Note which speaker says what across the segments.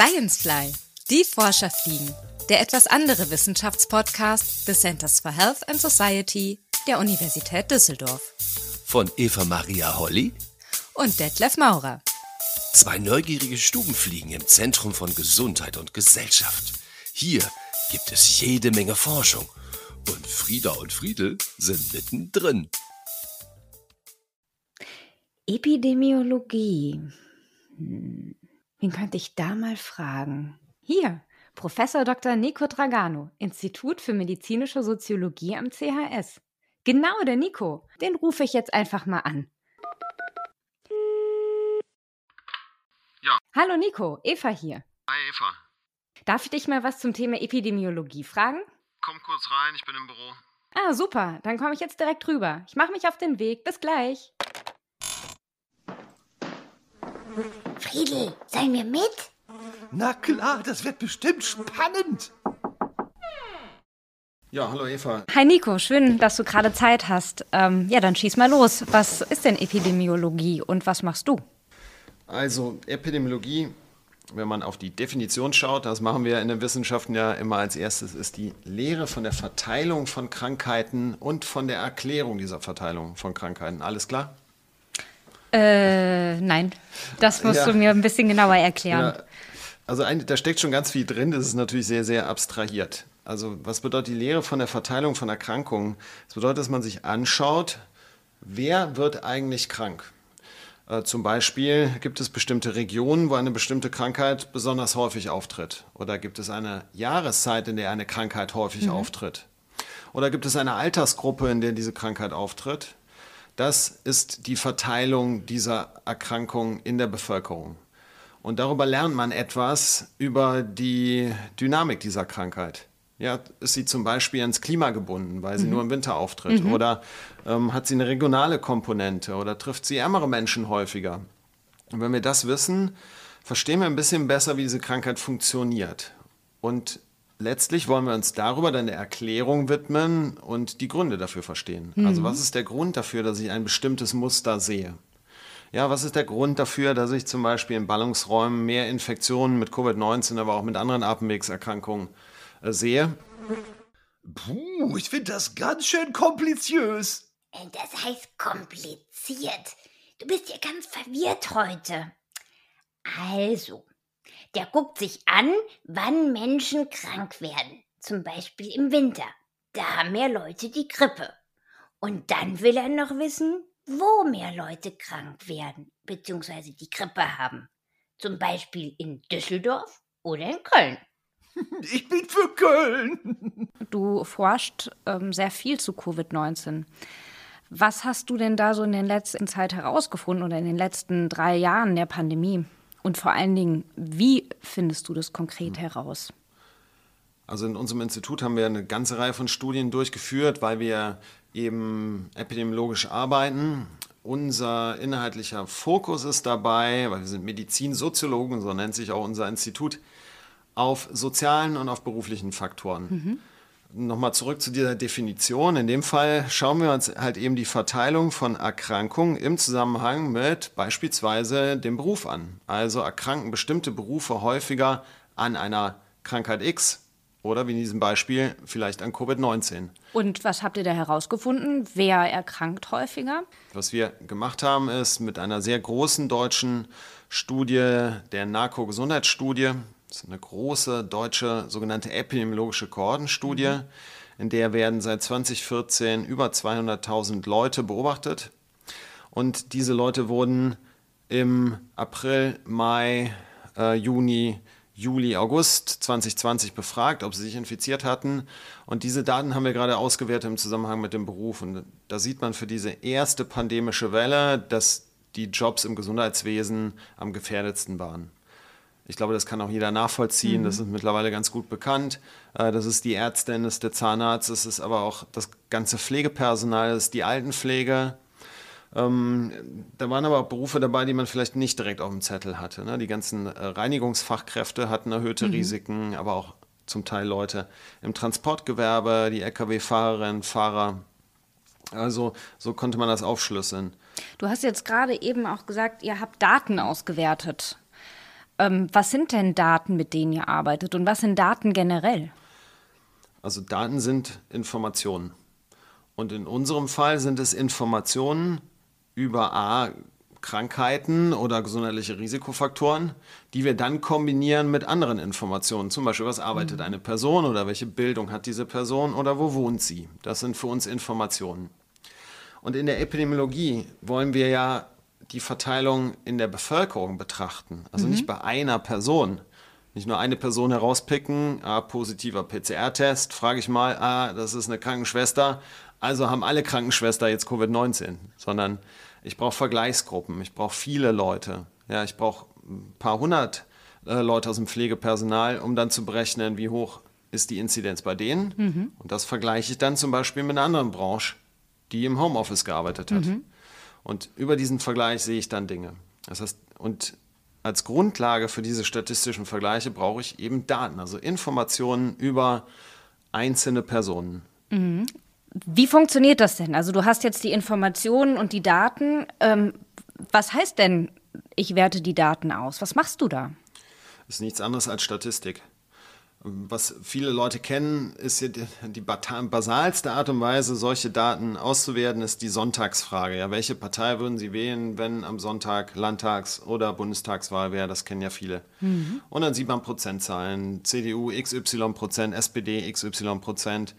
Speaker 1: Sciencefly, die Forscher fliegen. Der etwas andere Wissenschaftspodcast des Centers for Health and Society der Universität Düsseldorf.
Speaker 2: Von Eva Maria Holly
Speaker 1: und Detlef Maurer.
Speaker 2: Zwei neugierige Stubenfliegen im Zentrum von Gesundheit und Gesellschaft. Hier gibt es jede Menge Forschung. Und Frieda und Friedel sind mittendrin.
Speaker 1: Epidemiologie. Hm. Wen könnte ich da mal fragen? Hier, Professor Dr. Nico Dragano, Institut für medizinische Soziologie am CHS. Genau, der Nico. Den rufe ich jetzt einfach mal an.
Speaker 3: Ja.
Speaker 1: Hallo Nico, Eva hier.
Speaker 3: Hi Eva.
Speaker 1: Darf ich dich mal was zum Thema Epidemiologie fragen?
Speaker 3: Komm kurz rein, ich bin im Büro.
Speaker 1: Ah, super. Dann komme ich jetzt direkt rüber. Ich mache mich auf den Weg. Bis gleich.
Speaker 4: Friedel, sollen wir mit?
Speaker 2: Na klar, das wird bestimmt spannend.
Speaker 3: Ja, hallo Eva.
Speaker 1: Hi Nico, schön, dass du gerade Zeit hast. Ähm, ja, dann schieß mal los. Was ist denn Epidemiologie und was machst du?
Speaker 3: Also Epidemiologie, wenn man auf die Definition schaut, das machen wir in den Wissenschaften ja immer als erstes, ist die Lehre von der Verteilung von Krankheiten und von der Erklärung dieser Verteilung von Krankheiten. Alles klar?
Speaker 1: Äh, nein. Das musst ja. du mir ein bisschen genauer erklären. Ja.
Speaker 3: Also ein, da steckt schon ganz viel drin, das ist natürlich sehr, sehr abstrahiert. Also was bedeutet die Lehre von der Verteilung von Erkrankungen? Das bedeutet, dass man sich anschaut, wer wird eigentlich krank? Äh, zum Beispiel gibt es bestimmte Regionen, wo eine bestimmte Krankheit besonders häufig auftritt. Oder gibt es eine Jahreszeit, in der eine Krankheit häufig mhm. auftritt. Oder gibt es eine Altersgruppe, in der diese Krankheit auftritt. Das ist die Verteilung dieser Erkrankung in der Bevölkerung. Und darüber lernt man etwas über die Dynamik dieser Krankheit. Ja, ist sie zum Beispiel ans Klima gebunden, weil sie mhm. nur im Winter auftritt? Mhm. Oder ähm, hat sie eine regionale Komponente? Oder trifft sie ärmere Menschen häufiger? Und wenn wir das wissen, verstehen wir ein bisschen besser, wie diese Krankheit funktioniert. Und letztlich wollen wir uns darüber dann der Erklärung widmen und die Gründe dafür verstehen. Mhm. Also was ist der Grund dafür, dass ich ein bestimmtes Muster sehe? Ja, was ist der Grund dafür, dass ich zum Beispiel in Ballungsräumen mehr Infektionen mit Covid-19, aber auch mit anderen Atemwegserkrankungen äh, sehe?
Speaker 2: Puh, ich finde das ganz schön kompliziös.
Speaker 4: Äh, das heißt kompliziert. Du bist ja ganz verwirrt heute. Also, der guckt sich an, wann Menschen krank werden. Zum Beispiel im Winter. Da haben mehr Leute die Grippe. Und dann will er noch wissen, wo mehr Leute krank werden bzw. die Grippe haben. Zum Beispiel in Düsseldorf oder in Köln.
Speaker 2: Ich bin für Köln.
Speaker 1: Du forscht ähm, sehr viel zu Covid-19. Was hast du denn da so in der letzten Zeit herausgefunden oder in den letzten drei Jahren der Pandemie? Und vor allen Dingen, wie findest du das konkret heraus?
Speaker 3: Also in unserem Institut haben wir eine ganze Reihe von Studien durchgeführt, weil wir eben epidemiologisch arbeiten. Unser inhaltlicher Fokus ist dabei, weil wir sind Medizinsoziologen, so nennt sich auch unser Institut, auf sozialen und auf beruflichen Faktoren. Mhm. Nochmal zurück zu dieser Definition. In dem Fall schauen wir uns halt eben die Verteilung von Erkrankungen im Zusammenhang mit beispielsweise dem Beruf an. Also erkranken bestimmte Berufe häufiger an einer Krankheit X oder wie in diesem Beispiel vielleicht an Covid-19.
Speaker 1: Und was habt ihr da herausgefunden? Wer erkrankt häufiger?
Speaker 3: Was wir gemacht haben, ist mit einer sehr großen deutschen Studie, der NARCO-Gesundheitsstudie, das ist eine große deutsche sogenannte epidemiologische Kohortenstudie. Mhm. In der werden seit 2014 über 200.000 Leute beobachtet. Und diese Leute wurden im April, Mai, äh, Juni, Juli, August 2020 befragt, ob sie sich infiziert hatten. Und diese Daten haben wir gerade ausgewertet im Zusammenhang mit dem Beruf. Und da sieht man für diese erste pandemische Welle, dass die Jobs im Gesundheitswesen am gefährdetsten waren. Ich glaube, das kann auch jeder nachvollziehen. Mhm. Das ist mittlerweile ganz gut bekannt. Äh, das ist die Ärztin, das ist der Zahnarzt, das ist aber auch das ganze Pflegepersonal, das ist die Altenpflege. Ähm, da waren aber auch Berufe dabei, die man vielleicht nicht direkt auf dem Zettel hatte. Ne? Die ganzen äh, Reinigungsfachkräfte hatten erhöhte mhm. Risiken, aber auch zum Teil Leute im Transportgewerbe, die Lkw-Fahrerinnen, Fahrer. Also so konnte man das aufschlüsseln.
Speaker 1: Du hast jetzt gerade eben auch gesagt, ihr habt Daten ausgewertet. Ähm, was sind denn Daten, mit denen ihr arbeitet und was sind Daten generell?
Speaker 3: Also Daten sind Informationen. Und in unserem Fall sind es Informationen über A, Krankheiten oder gesundheitliche Risikofaktoren, die wir dann kombinieren mit anderen Informationen. Zum Beispiel, was arbeitet mhm. eine Person oder welche Bildung hat diese Person oder wo wohnt sie. Das sind für uns Informationen. Und in der Epidemiologie wollen wir ja die Verteilung in der Bevölkerung betrachten. Also mhm. nicht bei einer Person. Nicht nur eine Person herauspicken, ah, positiver PCR-Test, frage ich mal, ah, das ist eine Krankenschwester, also haben alle Krankenschwester jetzt Covid-19, sondern ich brauche Vergleichsgruppen, ich brauche viele Leute. Ja, ich brauche ein paar hundert äh, Leute aus dem Pflegepersonal, um dann zu berechnen, wie hoch ist die Inzidenz bei denen. Mhm. Und das vergleiche ich dann zum Beispiel mit einer anderen Branche, die im Homeoffice gearbeitet hat. Mhm. Und über diesen Vergleich sehe ich dann Dinge. Das heißt, und als Grundlage für diese statistischen Vergleiche brauche ich eben Daten, also Informationen über einzelne Personen.
Speaker 1: Mhm. Wie funktioniert das denn? Also du hast jetzt die Informationen und die Daten. Ähm, was heißt denn, ich werte die Daten aus? Was machst du da?
Speaker 3: Das ist nichts anderes als Statistik. Was viele Leute kennen, ist die, die, basalste Art und Weise, solche Daten auszuwerten, ist die Sonntagsfrage. Ja, welche Partei würden Sie wählen, wenn am Sonntag Landtags- oder Bundestagswahl wäre? Das kennen ja viele. Mhm. Und dann sieht man Prozentzahlen. CDU XY Prozent, SPD XY Prozent.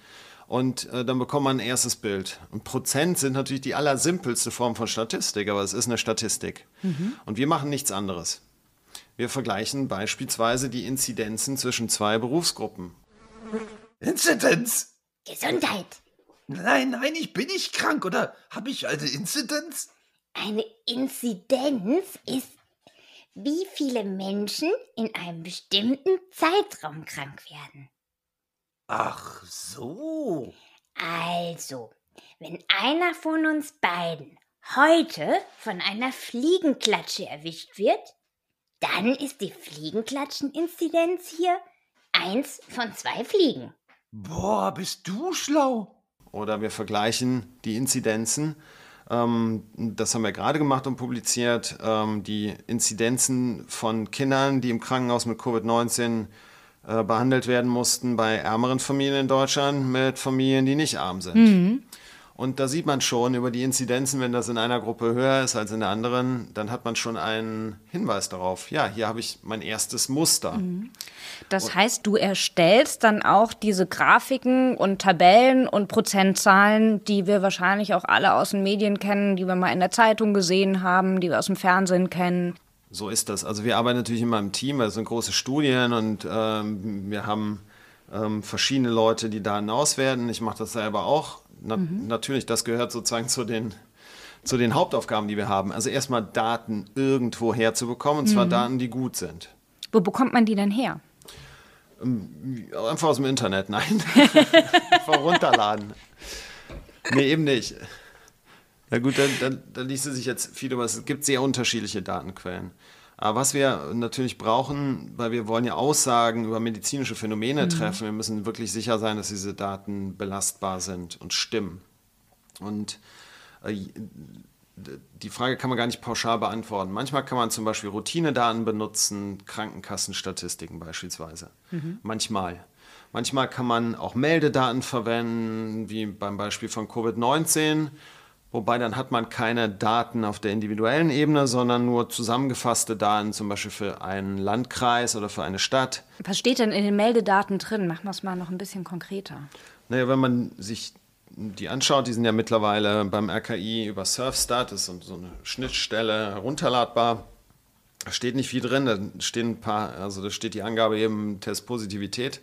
Speaker 3: Und äh, dann bekommt man ein erstes Bild. Und Prozent sind natürlich die allersimpelste Form von Statistik, aber es ist eine Statistik. Mhm. Und wir machen nichts anderes. Wir vergleichen beispielsweise die Inzidenzen zwischen zwei Berufsgruppen.
Speaker 5: Inzidenz?
Speaker 4: Gesundheit.
Speaker 5: Nein, nein, ich bin nicht krank oder habe ich eine Inzidenz?
Speaker 4: Eine Inzidenz ist, wie viele Menschen in einem bestimmten Zeitraum krank werden.
Speaker 5: Ach so.
Speaker 4: Also, wenn einer von uns beiden heute von einer Fliegenklatsche erwischt wird, dann ist die Fliegenklatschen-Inzidenz hier eins von zwei Fliegen.
Speaker 5: Boah, bist du schlau.
Speaker 3: Oder wir vergleichen die Inzidenzen. Ähm, das haben wir gerade gemacht und publiziert. Ähm, die Inzidenzen von Kindern, die im Krankenhaus mit Covid-19 äh, behandelt werden mussten bei ärmeren Familien in Deutschland mit Familien, die nicht arm sind. Mhm. Und da sieht man schon über die Inzidenzen, wenn das in einer Gruppe höher ist als in der anderen, dann hat man schon einen Hinweis darauf. Ja, hier habe ich mein erstes Muster. Mhm.
Speaker 1: Das heißt, du erstellst dann auch diese Grafiken und Tabellen und Prozentzahlen, die wir wahrscheinlich auch alle aus den Medien kennen, die wir mal in der Zeitung gesehen haben, die wir aus dem Fernsehen kennen.
Speaker 3: So ist das. Also wir arbeiten natürlich immer im Team, weil es sind große Studien und ähm, wir haben ähm, verschiedene Leute, die Daten auswerten. Ich mache das selber auch na, mhm. Natürlich, das gehört sozusagen zu den, zu den Hauptaufgaben, die wir haben. Also erstmal Daten irgendwo herzubekommen, und zwar mhm. Daten, die gut sind.
Speaker 1: Wo bekommt man die denn her?
Speaker 3: Ähm, einfach aus dem Internet, nein. Einfach runterladen. Nee, eben nicht. Na gut, dann, dann, dann ließe sich jetzt viel über. Es gibt sehr unterschiedliche Datenquellen. Aber was wir natürlich brauchen, weil wir wollen ja Aussagen über medizinische Phänomene mhm. treffen, wir müssen wirklich sicher sein, dass diese Daten belastbar sind und stimmen. Und äh, die Frage kann man gar nicht pauschal beantworten. Manchmal kann man zum Beispiel Routinedaten benutzen, Krankenkassenstatistiken beispielsweise. Mhm. Manchmal. Manchmal kann man auch Meldedaten verwenden, wie beim Beispiel von Covid-19 Wobei dann hat man keine Daten auf der individuellen Ebene, sondern nur zusammengefasste Daten, zum Beispiel für einen Landkreis oder für eine Stadt.
Speaker 1: Was steht denn in den Meldedaten drin? Machen wir es mal noch ein bisschen konkreter.
Speaker 3: Naja, wenn man sich die anschaut, die sind ja mittlerweile beim RKI über Surfstat, das ist so eine Schnittstelle herunterladbar. Da steht nicht viel drin, da stehen ein paar, also da steht die Angabe eben Testpositivität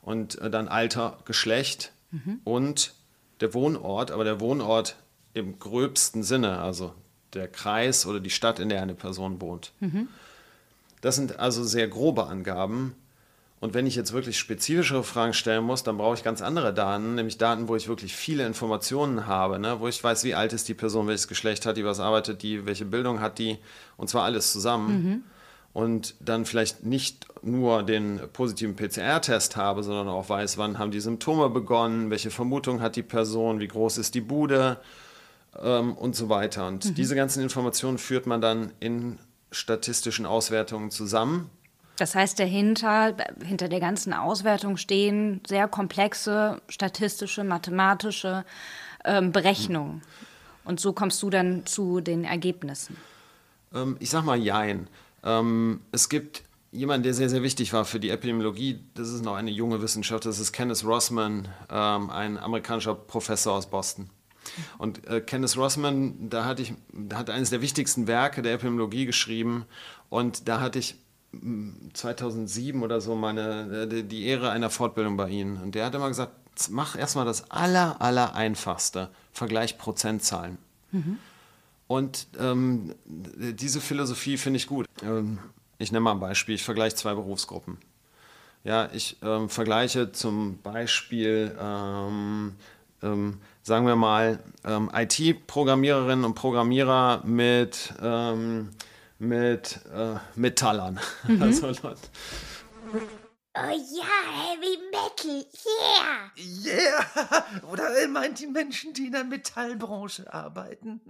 Speaker 3: und äh, dann Alter, Geschlecht mhm. und der Wohnort, aber der Wohnort im gröbsten Sinne, also der Kreis oder die Stadt, in der eine Person wohnt. Mhm. Das sind also sehr grobe Angaben. Und wenn ich jetzt wirklich spezifischere Fragen stellen muss, dann brauche ich ganz andere Daten, nämlich Daten, wo ich wirklich viele Informationen habe, ne? wo ich weiß, wie alt ist die Person, welches Geschlecht hat die, was arbeitet die, welche Bildung hat die, und zwar alles zusammen. Mhm. Und dann vielleicht nicht nur den positiven PCR-Test habe, sondern auch weiß, wann haben die Symptome begonnen, welche Vermutung hat die Person, wie groß ist die Bude, ähm, und so weiter. Und mhm. diese ganzen Informationen führt man dann in statistischen Auswertungen zusammen
Speaker 1: Das heißt, dahinter, hinter der ganzen Auswertung stehen sehr komplexe statistische, mathematische ähm, Berechnungen. Und so kommst du dann zu den Ergebnissen.
Speaker 3: Ähm, ich sag mal Jein. Ähm, es gibt jemanden, der sehr, sehr wichtig war für die Epidemiologie. Das ist noch eine junge Wissenschaft. Das ist Kenneth Rossman, ähm, ein amerikanischer Professor aus Boston. Und äh, Kenneth Rossman, da hatte ich, da hat eines der wichtigsten Werke der Epidemiologie geschrieben. Und da hatte ich 2007 oder so meine, äh, die Ehre einer Fortbildung bei Ihnen. Und der hat immer gesagt, mach erstmal das aller, aller einfachste, Vergleich Prozentzahlen. Mhm. Und ähm, diese Philosophie finde ich gut. Ähm, ich nenne mal ein Beispiel, ich vergleiche zwei Berufsgruppen. Ja, ich ähm, vergleiche zum Beispiel, ähm, ähm, sagen wir mal, ähm, IT-Programmiererinnen und Programmierer mit mit äh, Metallern. Mhm. Also,
Speaker 4: Oh ja, Heavy Metal, yeah!
Speaker 5: Yeah! Oder meint die Menschen, die in der Metallbranche arbeiten?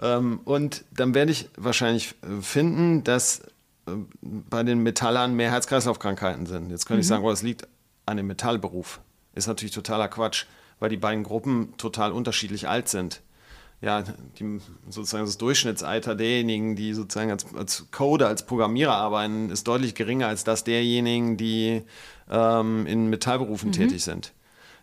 Speaker 3: Ähm, und dann werde ich wahrscheinlich äh, finden, dass äh, bei den Metallern mehr Herz-Kreislauf-Krankheiten sind. Jetzt könnte mhm. ich sagen, oh, das liegt an dem Metallberuf. Ist natürlich totaler Quatsch, weil die beiden Gruppen total unterschiedlich alt sind ja, die, sozusagen das Durchschnittsalter derjenigen, die sozusagen als, als Coder, als Programmierer arbeiten, ist deutlich geringer als das derjenigen, die ähm, in Metallberufen mhm. tätig sind.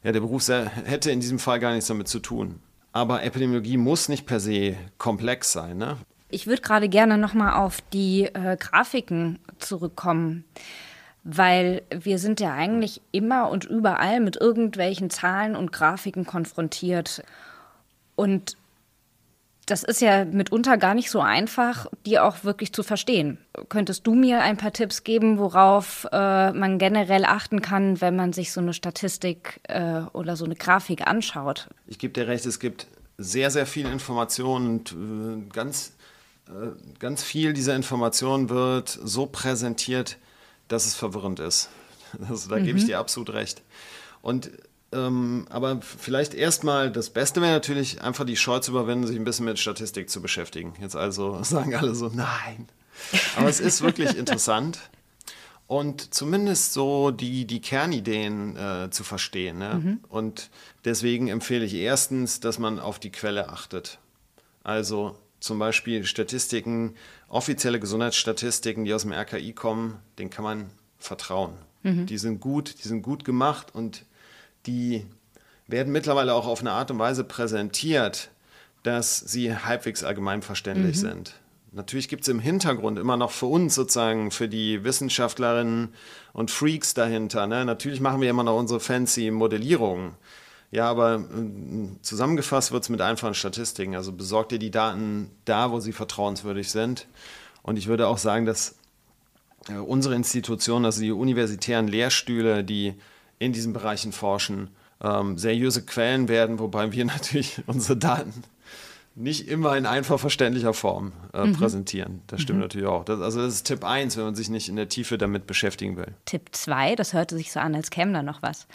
Speaker 3: Ja, der Beruf hätte in diesem Fall gar nichts damit zu tun. Aber Epidemiologie muss nicht per se komplex sein. Ne?
Speaker 1: Ich würde gerade gerne nochmal auf die äh, Grafiken zurückkommen weil wir sind ja eigentlich immer und überall mit irgendwelchen Zahlen und Grafiken konfrontiert. Und das ist ja mitunter gar nicht so einfach, die auch wirklich zu verstehen. Könntest du mir ein paar Tipps geben, worauf äh, man generell achten kann, wenn man sich so eine Statistik äh, oder so eine Grafik anschaut?
Speaker 3: Ich gebe dir recht, es gibt sehr, sehr viel Informationen und äh, ganz, äh, viel dieser Informationen wird so präsentiert, dass es verwirrend ist. Also, da mhm. gebe ich mhm. dir absolut recht. Und ähm, aber vielleicht erstmal das Beste wäre natürlich einfach die Scheu zu überwinden, sich ein bisschen mit Statistik zu beschäftigen. Jetzt also sagen alle so, nein. Aber es ist wirklich interessant und zumindest so die, die Kernideen äh, zu verstehen. Ne? Mhm. Und deswegen empfehle ich erstens, dass man auf die Quelle achtet. Also zum Beispiel Statistiken, offizielle Gesundheitsstatistiken, die aus dem RKI kommen, denen kann man vertrauen. Mhm. Die sind gut, die sind gut gemacht und die werden mittlerweile auch auf eine Art und Weise präsentiert, dass sie halbwegs allgemeinverständlich mhm. sind. Natürlich gibt es im Hintergrund immer noch für uns sozusagen, für die Wissenschaftlerinnen und Freaks dahinter. Ne? Natürlich machen wir immer noch unsere fancy Modellierungen. Ja, aber äh, zusammengefasst wird es mit einfachen Statistiken. Also besorgt ihr die Daten da, wo sie vertrauenswürdig sind. Und ich würde auch sagen, dass äh, unsere Institutionen, also die universitären Lehrstühle, die in diesen Bereichen forschen, ähm, seriöse Quellen werden, wobei wir natürlich unsere Daten nicht immer in einfach verständlicher Form äh, mhm. präsentieren. Das stimmt mhm. natürlich auch. Das, also das ist Tipp 1, wenn man sich nicht in der Tiefe damit beschäftigen will.
Speaker 1: Tipp 2, das hörte sich so an, als käme da noch was.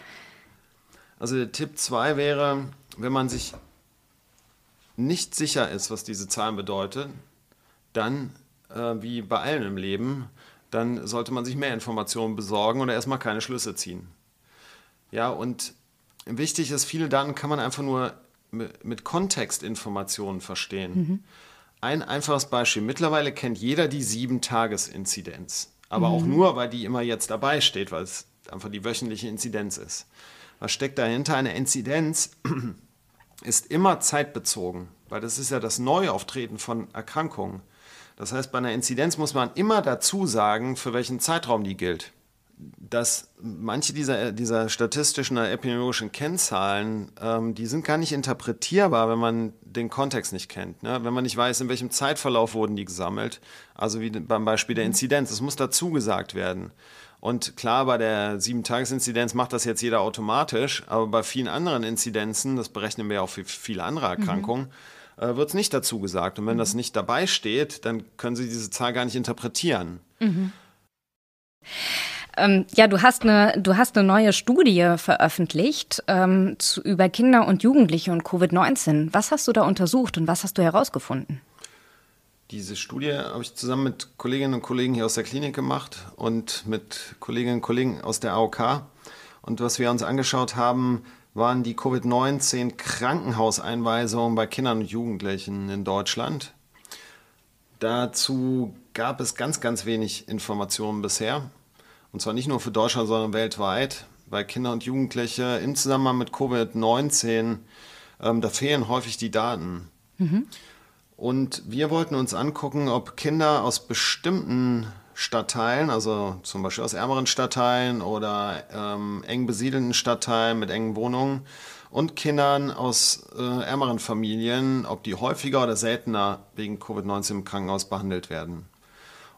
Speaker 3: Also der Tipp 2 wäre, wenn man sich nicht sicher ist, was diese Zahlen bedeuten, dann, äh, wie bei allen im Leben, dann sollte man sich mehr Informationen besorgen und erstmal keine Schlüsse ziehen. Ja, und wichtig ist, viele Daten kann man einfach nur mit Kontextinformationen verstehen. Mhm. Ein einfaches Beispiel. Mittlerweile kennt jeder die Sieben-Tages-Inzidenz. Aber mhm. auch nur, weil die immer jetzt dabei steht, weil es einfach die wöchentliche Inzidenz ist. Was steckt dahinter? Eine Inzidenz ist immer zeitbezogen, weil das ist ja das Neuauftreten von Erkrankungen. Das heißt, bei einer Inzidenz muss man immer dazu sagen, für welchen Zeitraum die gilt dass manche dieser, dieser statistischen oder epidemiologischen Kennzahlen, ähm, die sind gar nicht interpretierbar, wenn man den Kontext nicht kennt. Ne? Wenn man nicht weiß, in welchem Zeitverlauf wurden die gesammelt. Also wie beim Beispiel der mhm. Inzidenz. Das muss dazu gesagt werden. Und klar, bei der Sieben-Tages-Inzidenz macht das jetzt jeder automatisch, aber bei vielen anderen Inzidenzen, das berechnen wir ja auch für viele andere mhm. Erkrankungen, mhm. äh, wird es nicht dazu gesagt. Und wenn mhm. das nicht dabei steht, dann können Sie diese Zahl gar nicht interpretieren. Mhm.
Speaker 1: Ähm, ja, du hast eine, du hast eine neue Studie veröffentlicht ähm, zu, über Kinder und Jugendliche und Covid-19. Was hast du da untersucht und was hast du herausgefunden?
Speaker 3: Diese Studie habe ich zusammen mit Kolleginnen und Kollegen hier aus der Klinik gemacht und mit Kolleginnen und Kollegen aus der AOK. Und was wir uns angeschaut haben, waren die Covid-19-Krankenhauseinweisungen bei Kindern und Jugendlichen in Deutschland. Dazu gab es ganz, ganz wenig Informationen bisher. Und zwar nicht nur für Deutschland, sondern weltweit. Bei Kinder und Jugendliche im Zusammenhang mit Covid-19, ähm, da fehlen häufig die Daten. Mhm. Und wir wollten uns angucken, ob Kinder aus bestimmten Stadtteilen, also zum Beispiel aus ärmeren Stadtteilen oder ähm, eng besiedelten Stadtteilen mit engen Wohnungen und Kindern aus äh, ärmeren Familien, ob die häufiger oder seltener wegen Covid-19 im Krankenhaus behandelt werden.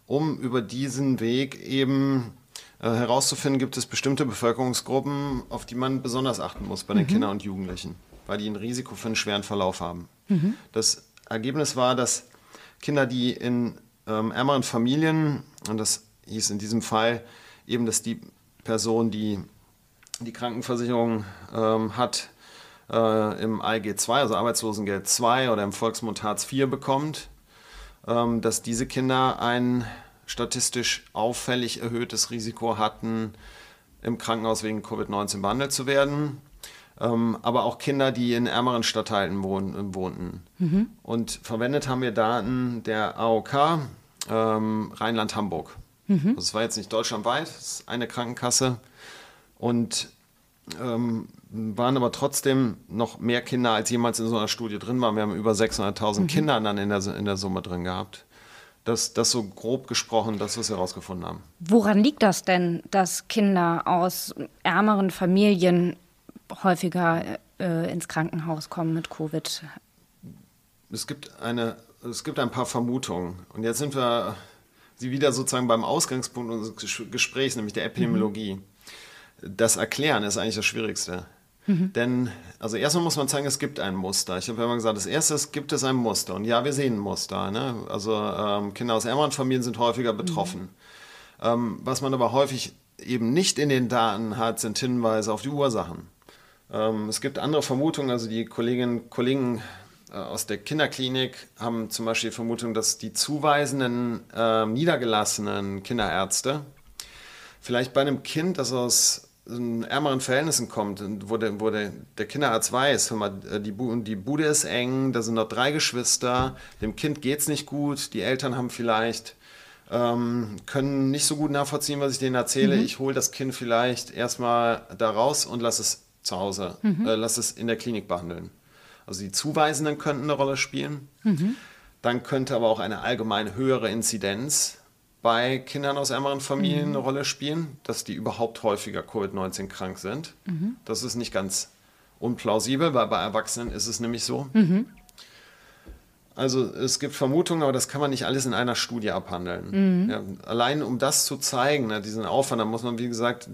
Speaker 3: Um über diesen Weg eben äh, herauszufinden, gibt es bestimmte Bevölkerungsgruppen, auf die man besonders achten muss bei den mhm. Kindern und Jugendlichen, weil die ein Risiko für einen schweren Verlauf haben. Mhm. Das Ergebnis war, dass Kinder, die in ähm, ärmeren Familien, und das hieß in diesem Fall eben, dass die Person, die die Krankenversicherung ähm, hat, äh, im ALG 2, also Arbeitslosengeld 2 oder im Volksmund Hartz IV bekommt, ähm, dass diese Kinder ein statistisch auffällig erhöhtes Risiko hatten, im Krankenhaus wegen Covid-19 behandelt zu werden ähm, aber auch Kinder, die in ärmeren Stadtteilen wohn wohnten. Mhm. Und verwendet haben wir Daten der AOK ähm, Rheinland-Hamburg. Mhm. Das war jetzt nicht deutschlandweit, das ist eine Krankenkasse. Und ähm, waren aber trotzdem noch mehr Kinder, als jemals in so einer Studie drin waren. Wir haben über 600.000 mhm. Kinder dann in der, in der Summe drin gehabt. Das, das so grob gesprochen, das, was wir herausgefunden haben.
Speaker 1: Woran liegt das denn, dass Kinder aus ärmeren Familien häufiger äh, ins Krankenhaus kommen mit Covid?
Speaker 3: Es gibt, eine, es gibt ein paar Vermutungen. Und jetzt sind wir sie wieder sozusagen beim Ausgangspunkt unseres Gesprächs, nämlich der Epidemiologie. Mhm. Das Erklären ist eigentlich das Schwierigste. Mhm. Denn, also erstmal muss man sagen, es gibt ein Muster. Ich habe ja immer gesagt, als erstes gibt es ein Muster. Und ja, wir sehen ein Muster. Ne? Also ähm, Kinder aus ärmeren Familien sind häufiger betroffen. Mhm. Ähm, was man aber häufig eben nicht in den Daten hat, sind Hinweise auf die Ursachen. Ähm, es gibt andere Vermutungen, also die Kolleginnen und Kollegen äh, aus der Kinderklinik haben zum Beispiel die Vermutung, dass die zuweisenden äh, niedergelassenen Kinderärzte vielleicht bei einem Kind, das aus ärmeren Verhältnissen kommt, wo der, wo der, der Kinderarzt weiß, mal, äh, die, die Bude ist eng, da sind noch drei Geschwister, dem Kind geht es nicht gut, die Eltern haben vielleicht ähm, können nicht so gut nachvollziehen, was ich denen erzähle. Mhm. Ich hole das Kind vielleicht erstmal da raus und lasse es zu Hause, mhm. äh, lass es in der Klinik behandeln. Also die Zuweisenden könnten eine Rolle spielen. Mhm. Dann könnte aber auch eine allgemeine höhere Inzidenz bei Kindern aus ärmeren Familien mhm. eine Rolle spielen, dass die überhaupt häufiger Covid-19 krank sind. Mhm. Das ist nicht ganz unplausibel, weil bei Erwachsenen ist es nämlich so. Mhm. Also es gibt Vermutungen, aber das kann man nicht alles in einer Studie abhandeln. Mhm. Ja, allein um das zu zeigen, ne, diesen Aufwand, da muss man, wie gesagt,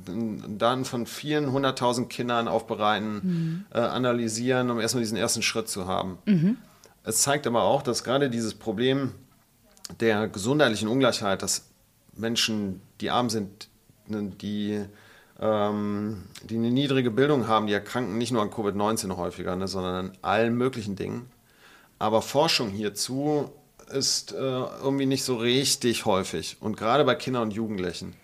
Speaker 3: Daten von vielen hunderttausend Kindern aufbereiten, mhm. äh, analysieren, um erstmal diesen ersten Schritt zu haben. Mhm. Es zeigt aber auch, dass gerade dieses Problem der gesundheitlichen Ungleichheit, dass Menschen, die arm sind, ne, die, ähm, die eine niedrige Bildung haben, die erkranken nicht nur an Covid-19 häufiger, ne, sondern an allen möglichen Dingen aber Forschung hierzu ist äh, irgendwie nicht so richtig häufig und gerade bei Kindern und Jugendlichen.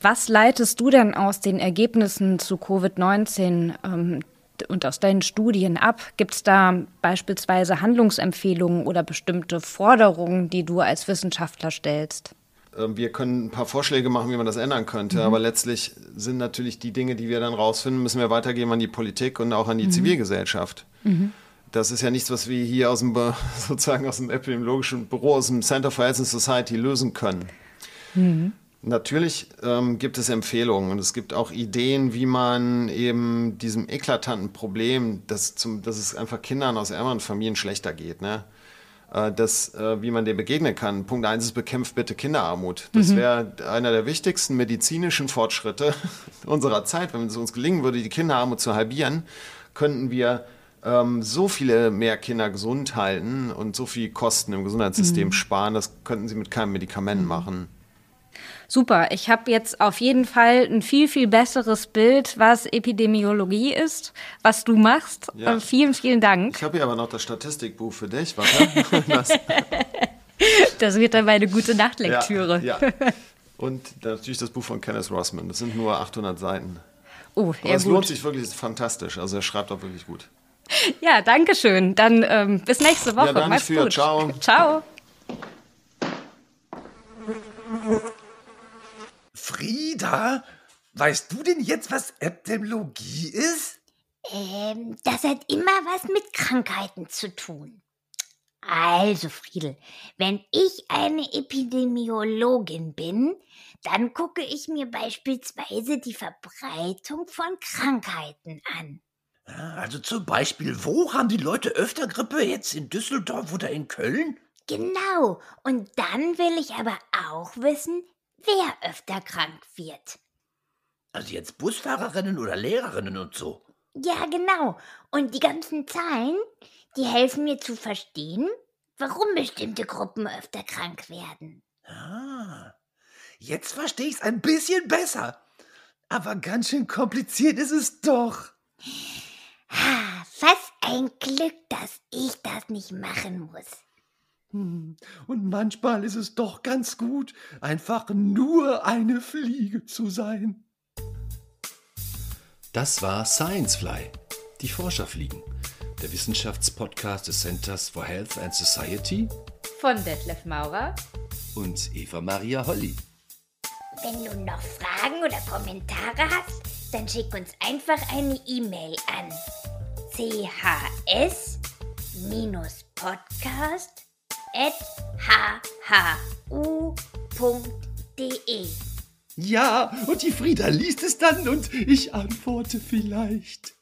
Speaker 1: Was leitest du denn aus den Ergebnissen zu Covid-19 ähm, und aus deinen Studien ab? Gibt es da beispielsweise Handlungsempfehlungen oder bestimmte Forderungen, die du als Wissenschaftler stellst?
Speaker 3: Ähm, wir können ein paar Vorschläge machen, wie man das ändern könnte, mhm. aber letztlich sind natürlich die Dinge, die wir dann rausfinden, müssen wir weitergeben an die Politik und auch an die mhm. Zivilgesellschaft. Mhm das ist ja nichts, was wir hier aus dem, sozusagen aus dem epidemiologischen Büro, aus dem Center for Health and Society lösen können. Mhm. Natürlich ähm, gibt es Empfehlungen und es gibt auch Ideen, wie man eben diesem eklatanten Problem, dass, zum, dass es einfach Kindern aus ärmeren Familien schlechter geht, ne? Äh, das, äh, wie man dem begegnen kann. Punkt eins ist, bekämpft bitte Kinderarmut. Das mhm. wäre einer der wichtigsten medizinischen Fortschritte unserer Zeit. Wenn es uns gelingen würde, die Kinderarmut zu halbieren, könnten wir ähm, so viele mehr Kinder gesund halten und so viel Kosten im Gesundheitssystem mhm. sparen, das könnten sie mit keinem Medikament mhm. machen.
Speaker 1: Super, ich habe jetzt auf jeden Fall ein viel, viel besseres Bild, was Epidemiologie ist, was du machst. Ja. Äh, vielen, vielen Dank.
Speaker 3: Ich habe hier aber noch das Statistikbuch für dich. Warte.
Speaker 1: Das wird dann meine gute Nachtlektüre.
Speaker 3: Ja, ja. Und natürlich das Buch von Kenneth Rossman. Das sind nur 800 Seiten.
Speaker 1: Oh,
Speaker 3: Aber
Speaker 1: ja
Speaker 3: es lohnt sich wirklich, ist fantastisch. Also er schreibt auch wirklich gut.
Speaker 1: Ja, danke schön. Dann ähm, bis nächste Woche.
Speaker 3: Ja, danke
Speaker 1: Mach's
Speaker 3: für.
Speaker 1: gut.
Speaker 3: Ciao.
Speaker 1: Ciao.
Speaker 5: Frieda, weißt du denn jetzt, was Epidemiologie ist?
Speaker 4: Ähm, das hat immer was mit Krankheiten zu tun. Also, Friedel, wenn ich eine Epidemiologin bin, dann gucke ich mir beispielsweise die Verbreitung von Krankheiten an.
Speaker 5: Also zum Beispiel, wo haben die Leute öfter Grippe? Jetzt in Düsseldorf oder in Köln?
Speaker 4: Genau. Und dann will ich aber auch wissen, wer öfter krank wird.
Speaker 5: Also jetzt Busfahrerinnen oder Lehrerinnen und so.
Speaker 4: Ja, genau. Und die ganzen Zahlen, die helfen mir zu verstehen, warum bestimmte Gruppen öfter krank werden.
Speaker 5: Ah, jetzt verstehe ich es ein bisschen besser. Aber ganz schön kompliziert ist es doch.
Speaker 4: Ah, was ein Glück, dass ich das nicht machen muss.
Speaker 5: Hm, Und manchmal ist es doch ganz gut, einfach nur eine Fliege zu sein.
Speaker 2: Das war Sciencefly, die Forscherfliegen, der Wissenschaftspodcast des Centers for Health and Society
Speaker 1: Von Detlef Maurer.
Speaker 2: und Eva Maria Holly.
Speaker 4: Wenn du noch Fragen oder Kommentare hast, dann schick uns einfach eine E-Mail an chs-podcast hhu.de.
Speaker 5: Ja, und die Frieda liest es dann und ich antworte vielleicht.